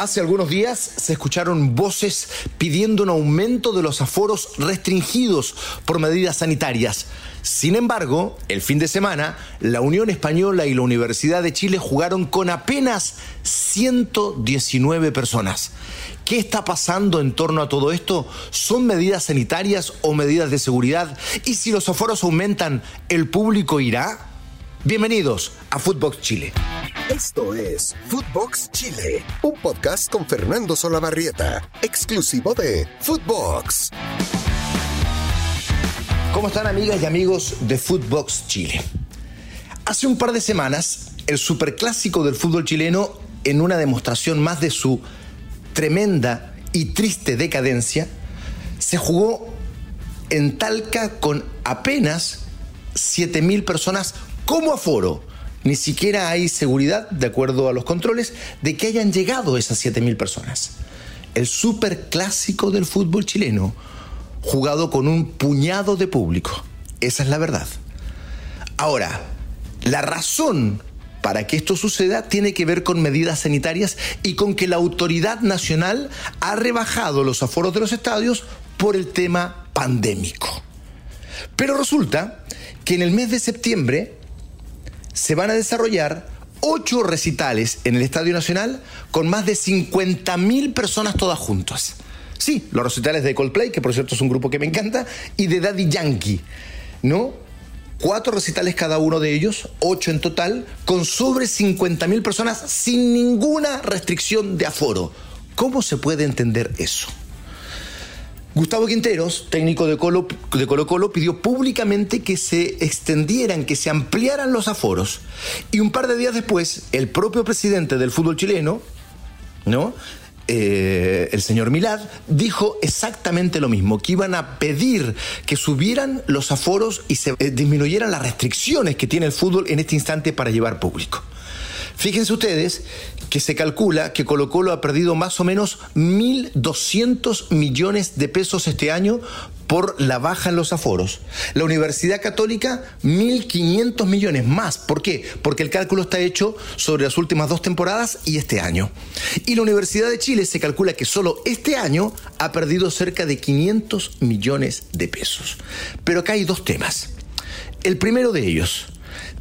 Hace algunos días se escucharon voces pidiendo un aumento de los aforos restringidos por medidas sanitarias. Sin embargo, el fin de semana, la Unión Española y la Universidad de Chile jugaron con apenas 119 personas. ¿Qué está pasando en torno a todo esto? ¿Son medidas sanitarias o medidas de seguridad? Y si los aforos aumentan, ¿el público irá? Bienvenidos a Footbox Chile. Esto es Footbox Chile, un podcast con Fernando Solabarrieta, exclusivo de Footbox. ¿Cómo están amigas y amigos de Footbox Chile? Hace un par de semanas, el superclásico del fútbol chileno, en una demostración más de su tremenda y triste decadencia, se jugó en Talca con apenas 7.000 personas como aforo. Ni siquiera hay seguridad, de acuerdo a los controles, de que hayan llegado esas 7.000 personas. El superclásico del fútbol chileno, jugado con un puñado de público. Esa es la verdad. Ahora, la razón para que esto suceda tiene que ver con medidas sanitarias y con que la autoridad nacional ha rebajado los aforos de los estadios por el tema pandémico. Pero resulta que en el mes de septiembre se van a desarrollar ocho recitales en el Estadio Nacional con más de 50.000 personas todas juntas. Sí, los recitales de Coldplay, que por cierto es un grupo que me encanta, y de Daddy Yankee, ¿no? Cuatro recitales cada uno de ellos, ocho en total, con sobre 50.000 personas sin ninguna restricción de aforo. ¿Cómo se puede entender eso? Gustavo Quinteros, técnico de Colo, de Colo Colo, pidió públicamente que se extendieran, que se ampliaran los aforos. Y un par de días después, el propio presidente del fútbol chileno, ¿no? Eh, el señor Milad dijo exactamente lo mismo, que iban a pedir que subieran los aforos y se eh, disminuyeran las restricciones que tiene el fútbol en este instante para llevar público. Fíjense ustedes que se calcula que Colo Colo ha perdido más o menos 1.200 millones de pesos este año por la baja en los aforos. La Universidad Católica, 1.500 millones más. ¿Por qué? Porque el cálculo está hecho sobre las últimas dos temporadas y este año. Y la Universidad de Chile se calcula que solo este año ha perdido cerca de 500 millones de pesos. Pero acá hay dos temas. El primero de ellos,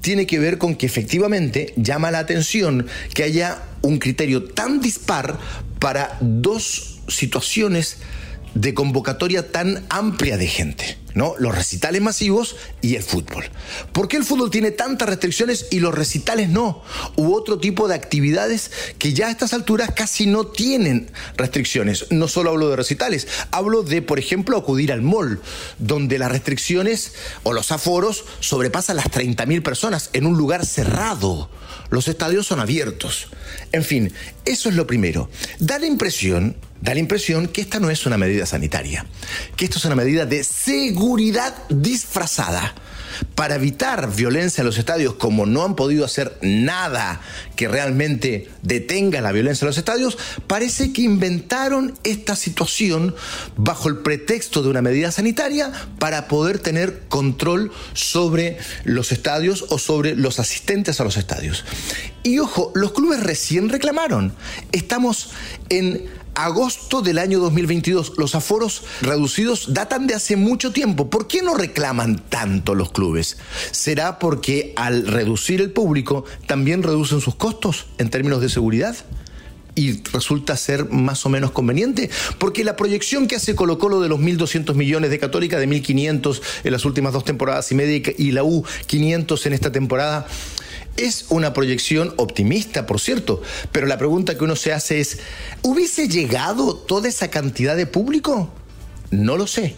tiene que ver con que efectivamente llama la atención que haya un criterio tan dispar para dos situaciones de convocatoria tan amplia de gente, ¿no? Los recitales masivos y el fútbol. ¿Por qué el fútbol tiene tantas restricciones y los recitales no? U otro tipo de actividades que ya a estas alturas casi no tienen restricciones. No solo hablo de recitales, hablo de, por ejemplo, acudir al mall, donde las restricciones o los aforos sobrepasan las 30.000 personas en un lugar cerrado. Los estadios son abiertos. En fin, eso es lo primero. Da la impresión da la impresión que esta no es una medida sanitaria, que esto es una medida de seguridad disfrazada. Para evitar violencia en los estadios, como no han podido hacer nada que realmente detenga la violencia en los estadios, parece que inventaron esta situación bajo el pretexto de una medida sanitaria para poder tener control sobre los estadios o sobre los asistentes a los estadios. Y ojo, los clubes recién reclamaron. Estamos en agosto del año 2022. Los aforos reducidos datan de hace mucho tiempo. ¿Por qué no reclaman tanto los clubes? ¿Será porque al reducir el público también reducen sus costos en términos de seguridad? y resulta ser más o menos conveniente, porque la proyección que hace Colo Colo de los 1.200 millones de Católica, de 1.500 en las últimas dos temporadas y media y la U 500 en esta temporada, es una proyección optimista, por cierto, pero la pregunta que uno se hace es, ¿hubiese llegado toda esa cantidad de público? No lo sé.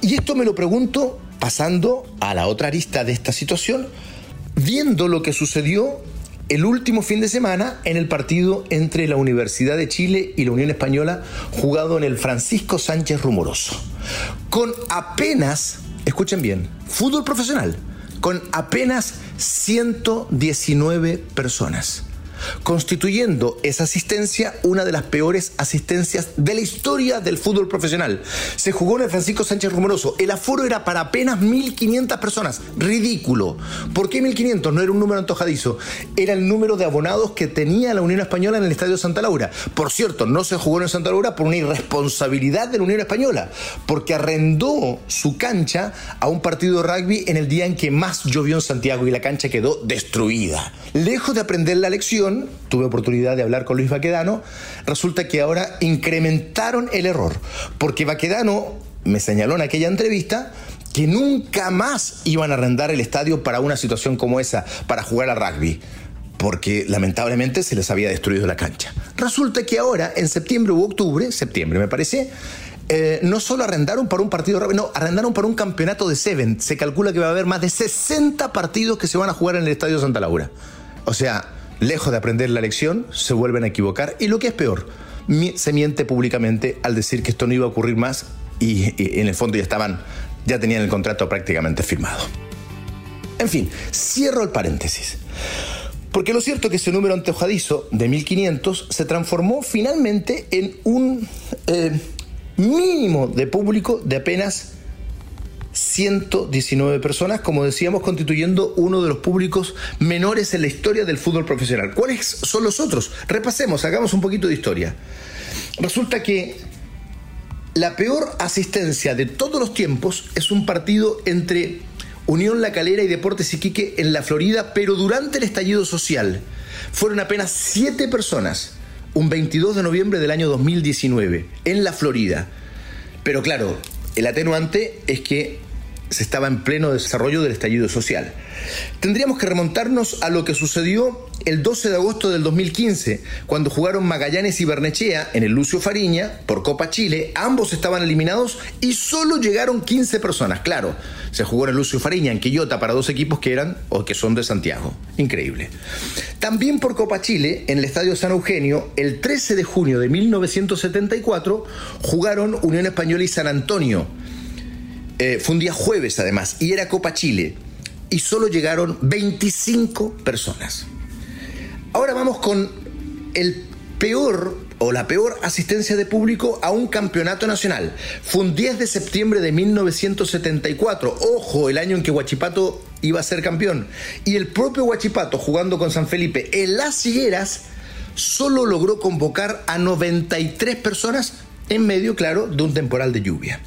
Y esto me lo pregunto pasando a la otra arista de esta situación, viendo lo que sucedió el último fin de semana en el partido entre la Universidad de Chile y la Unión Española, jugado en el Francisco Sánchez Rumoroso. Con apenas, escuchen bien, fútbol profesional, con apenas 119 personas. Constituyendo esa asistencia una de las peores asistencias de la historia del fútbol profesional. Se jugó en el Francisco Sánchez Rumoroso. El aforo era para apenas 1.500 personas. Ridículo. ¿Por qué 1.500? No era un número antojadizo. Era el número de abonados que tenía la Unión Española en el Estadio Santa Laura. Por cierto, no se jugó en Santa Laura por una irresponsabilidad de la Unión Española, porque arrendó su cancha a un partido de rugby en el día en que más llovió en Santiago y la cancha quedó destruida. Lejos de aprender la lección, tuve oportunidad de hablar con Luis Baquedano, resulta que ahora incrementaron el error, porque Baquedano me señaló en aquella entrevista que nunca más iban a arrendar el estadio para una situación como esa, para jugar a rugby porque lamentablemente se les había destruido la cancha. Resulta que ahora, en septiembre u octubre, septiembre me parece, eh, no solo arrendaron para un partido, no, arrendaron para un campeonato de Seven. Se calcula que va a haber más de 60 partidos que se van a jugar en el Estadio Santa Laura. O sea, lejos de aprender la lección, se vuelven a equivocar. Y lo que es peor, se miente públicamente al decir que esto no iba a ocurrir más y, en el fondo ya estaban, ya tenían el contrato prácticamente firmado. En fin, cierro el paréntesis. Porque lo cierto es que ese número anteojadizo de 1500 se transformó finalmente en un eh, mínimo de público de apenas 119 personas, como decíamos, constituyendo uno de los públicos menores en la historia del fútbol profesional. ¿Cuáles son los otros? Repasemos, hagamos un poquito de historia. Resulta que la peor asistencia de todos los tiempos es un partido entre Unión La Calera y Deportes Iquique en la Florida, pero durante el estallido social fueron apenas siete personas, un 22 de noviembre del año 2019, en la Florida. Pero claro, el atenuante es que se estaba en pleno desarrollo del estallido social. Tendríamos que remontarnos a lo que sucedió el 12 de agosto del 2015, cuando jugaron Magallanes y Bernechea en el Lucio Fariña por Copa Chile. Ambos estaban eliminados y solo llegaron 15 personas. Claro, se jugó en el Lucio Fariña, en Quillota, para dos equipos que eran o que son de Santiago. Increíble. También por Copa Chile, en el Estadio San Eugenio, el 13 de junio de 1974, jugaron Unión Española y San Antonio. Eh, fue un día jueves además, y era Copa Chile. Y solo llegaron 25 personas. Ahora vamos con el peor o la peor asistencia de público a un campeonato nacional. Fue un 10 de septiembre de 1974. Ojo, el año en que Huachipato iba a ser campeón. Y el propio Huachipato, jugando con San Felipe en las Higueras, solo logró convocar a 93 personas en medio, claro, de un temporal de lluvia.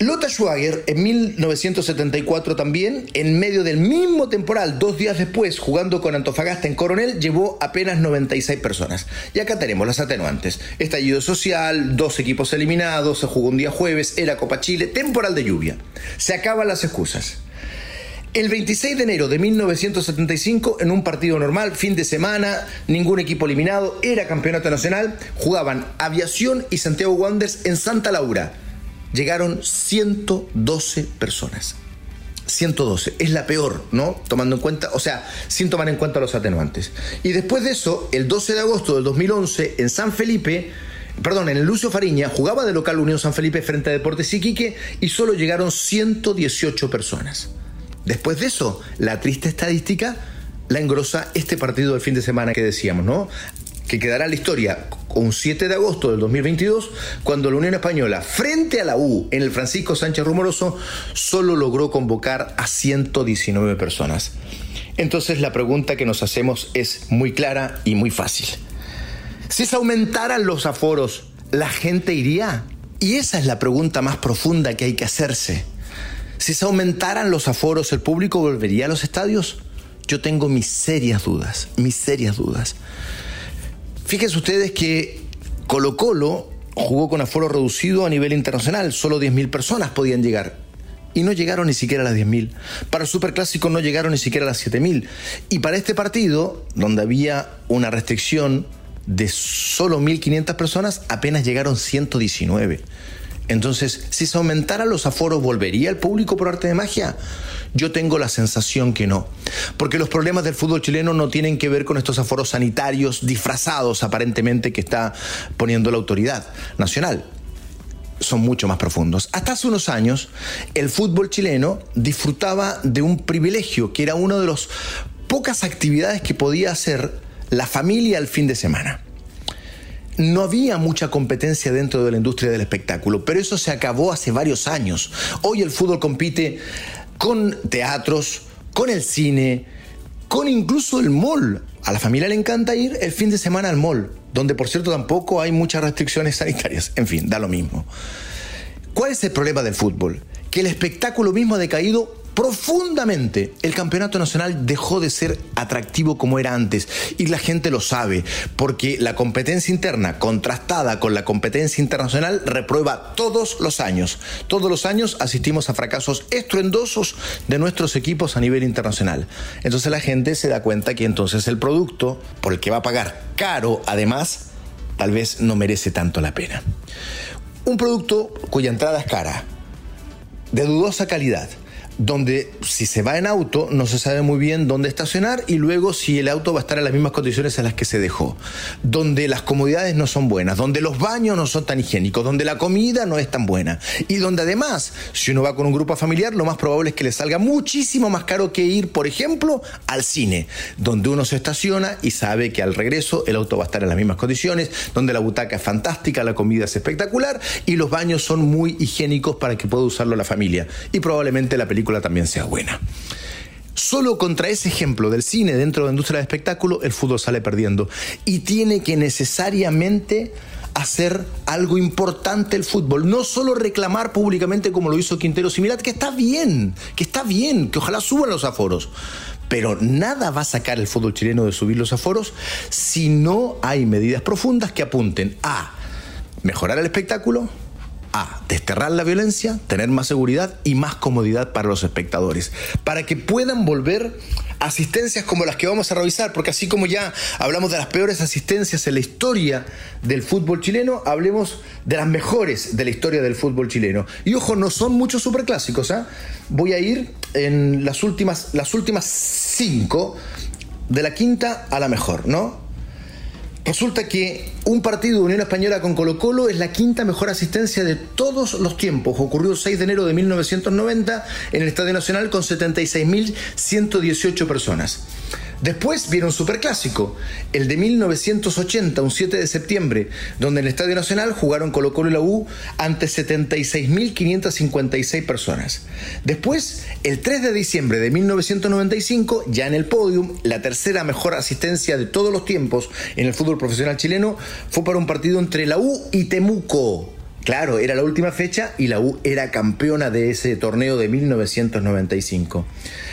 Lothar Schwager, en 1974 también, en medio del mismo temporal, dos días después, jugando con Antofagasta en Coronel, llevó apenas 96 personas. Y acá tenemos las atenuantes. Estallido social, dos equipos eliminados, se jugó un día jueves, era Copa Chile, temporal de lluvia. Se acaban las excusas. El 26 de enero de 1975, en un partido normal, fin de semana, ningún equipo eliminado, era campeonato nacional, jugaban Aviación y Santiago Wanderers en Santa Laura llegaron 112 personas. 112, es la peor, ¿no? Tomando en cuenta, o sea, sin tomar en cuenta los atenuantes. Y después de eso, el 12 de agosto del 2011, en San Felipe, perdón, en el Lucio Fariña, jugaba de local Unión San Felipe frente a Deportes Iquique y solo llegaron 118 personas. Después de eso, la triste estadística la engrosa este partido del fin de semana que decíamos, ¿no? Que quedará en la historia un 7 de agosto del 2022, cuando la Unión Española, frente a la U en el Francisco Sánchez Rumoroso, solo logró convocar a 119 personas. Entonces la pregunta que nos hacemos es muy clara y muy fácil. Si se aumentaran los aforos, ¿la gente iría? Y esa es la pregunta más profunda que hay que hacerse. Si se aumentaran los aforos, ¿el público volvería a los estadios? Yo tengo mis serias dudas, mis serias dudas. Fíjense ustedes que Colo Colo jugó con aforo reducido a nivel internacional, solo 10.000 personas podían llegar. Y no llegaron ni siquiera a las 10.000. Para el Superclásico no llegaron ni siquiera a las 7.000. Y para este partido, donde había una restricción de solo 1.500 personas, apenas llegaron 119. Entonces, si se aumentaran los aforos, ¿volvería el público por arte de magia? Yo tengo la sensación que no. Porque los problemas del fútbol chileno no tienen que ver con estos aforos sanitarios disfrazados aparentemente que está poniendo la autoridad nacional. Son mucho más profundos. Hasta hace unos años, el fútbol chileno disfrutaba de un privilegio que era una de las pocas actividades que podía hacer la familia al fin de semana. No había mucha competencia dentro de la industria del espectáculo, pero eso se acabó hace varios años. Hoy el fútbol compite con teatros, con el cine, con incluso el mall. A la familia le encanta ir el fin de semana al mall, donde por cierto tampoco hay muchas restricciones sanitarias. En fin, da lo mismo. ¿Cuál es el problema del fútbol? Que el espectáculo mismo ha decaído profundamente. El campeonato nacional dejó de ser atractivo como era antes y la gente lo sabe, porque la competencia interna contrastada con la competencia internacional reprueba todos los años. Todos los años asistimos a fracasos estruendosos de nuestros equipos a nivel internacional. Entonces la gente se da cuenta que entonces el producto por el que va a pagar caro, además, tal vez no merece tanto la pena. Un producto cuya entrada es cara, de dudosa calidad, donde si se va en auto no se sabe muy bien dónde estacionar y luego si el auto va a estar en las mismas condiciones en las que se dejó, donde las comodidades no son buenas, donde los baños no son tan higiénicos, donde la comida no es tan buena. Y donde además si uno va con un grupo familiar lo más probable es que le salga muchísimo más caro que ir, por ejemplo, al cine, donde uno se estaciona y sabe que al regreso el auto va a estar en las mismas condiciones, donde la butaca es fantástica, la comida es espectacular y los baños son muy higiénicos para que pueda usarlo la familia. Y probablemente la película también sea buena. Solo contra ese ejemplo del cine dentro de la industria del espectáculo, el fútbol sale perdiendo. Y tiene que necesariamente hacer algo importante el fútbol. No solo reclamar públicamente como lo hizo Quintero Similar, que está bien, que está bien, que ojalá suban los aforos. Pero nada va a sacar el fútbol chileno de subir los aforos si no hay medidas profundas que apunten a mejorar el espectáculo, a desterrar la violencia, tener más seguridad y más comodidad para los espectadores, para que puedan volver asistencias como las que vamos a revisar, porque así como ya hablamos de las peores asistencias en la historia del fútbol chileno, hablemos de las mejores de la historia del fútbol chileno. Y ojo, no son muchos superclásicos, ¿eh? voy a ir en las últimas, las últimas cinco, de la quinta a la mejor, ¿no? Resulta que un partido de Unión Española con Colo Colo es la quinta mejor asistencia de todos los tiempos. Ocurrió el 6 de enero de 1990 en el Estadio Nacional con 76.118 personas. Después viene un superclásico, el de 1980, un 7 de septiembre, donde en el Estadio Nacional jugaron Colo Colo y la U ante 76.556 personas. Después, el 3 de diciembre de 1995, ya en el podium, la tercera mejor asistencia de todos los tiempos en el fútbol profesional chileno fue para un partido entre la U y Temuco. Claro, era la última fecha y la U era campeona de ese torneo de 1995.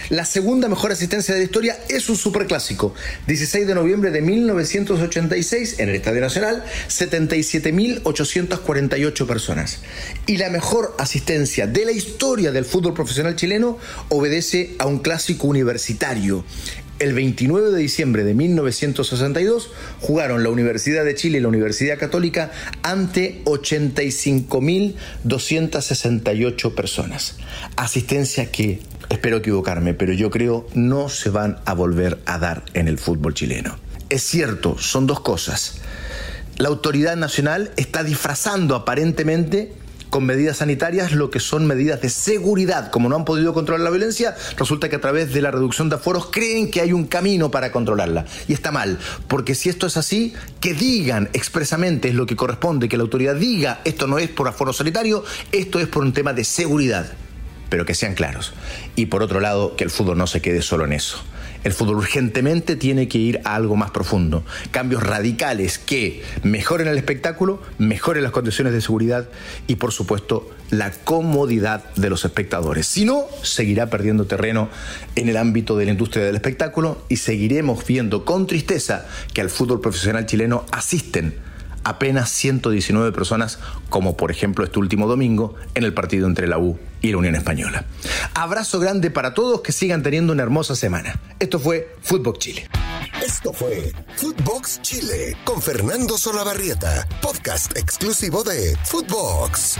La segunda mejor asistencia de la historia es un superclásico. 16 de noviembre de 1986 en el Estadio Nacional, 77.848 personas. Y la mejor asistencia de la historia del fútbol profesional chileno obedece a un clásico universitario el 29 de diciembre de 1962 jugaron la Universidad de Chile y la Universidad Católica ante 85.268 personas. Asistencia que, espero equivocarme, pero yo creo no se van a volver a dar en el fútbol chileno. Es cierto, son dos cosas. La autoridad nacional está disfrazando aparentemente con medidas sanitarias lo que son medidas de seguridad. Como no han podido controlar la violencia, resulta que a través de la reducción de aforos creen que hay un camino para controlarla. Y está mal, porque si esto es así, que digan expresamente es lo que corresponde, que la autoridad diga esto no es por aforo sanitario, esto es por un tema de seguridad. Pero que sean claros. Y por otro lado, que el fútbol no se quede solo en eso. El fútbol urgentemente tiene que ir a algo más profundo. Cambios radicales que mejoren el espectáculo, mejoren las condiciones de seguridad y, por supuesto, la comodidad de los espectadores. Si no, seguirá perdiendo terreno en el ámbito de la industria del espectáculo y seguiremos viendo con tristeza que al fútbol profesional chileno asisten apenas 119 personas, como por ejemplo este último domingo en el partido entre la U y la Unión Española. Abrazo grande para todos, que sigan teniendo una hermosa semana. Esto fue Footbox Chile. Esto fue Footbox Chile con Fernando Solabarrieta, podcast exclusivo de Footbox.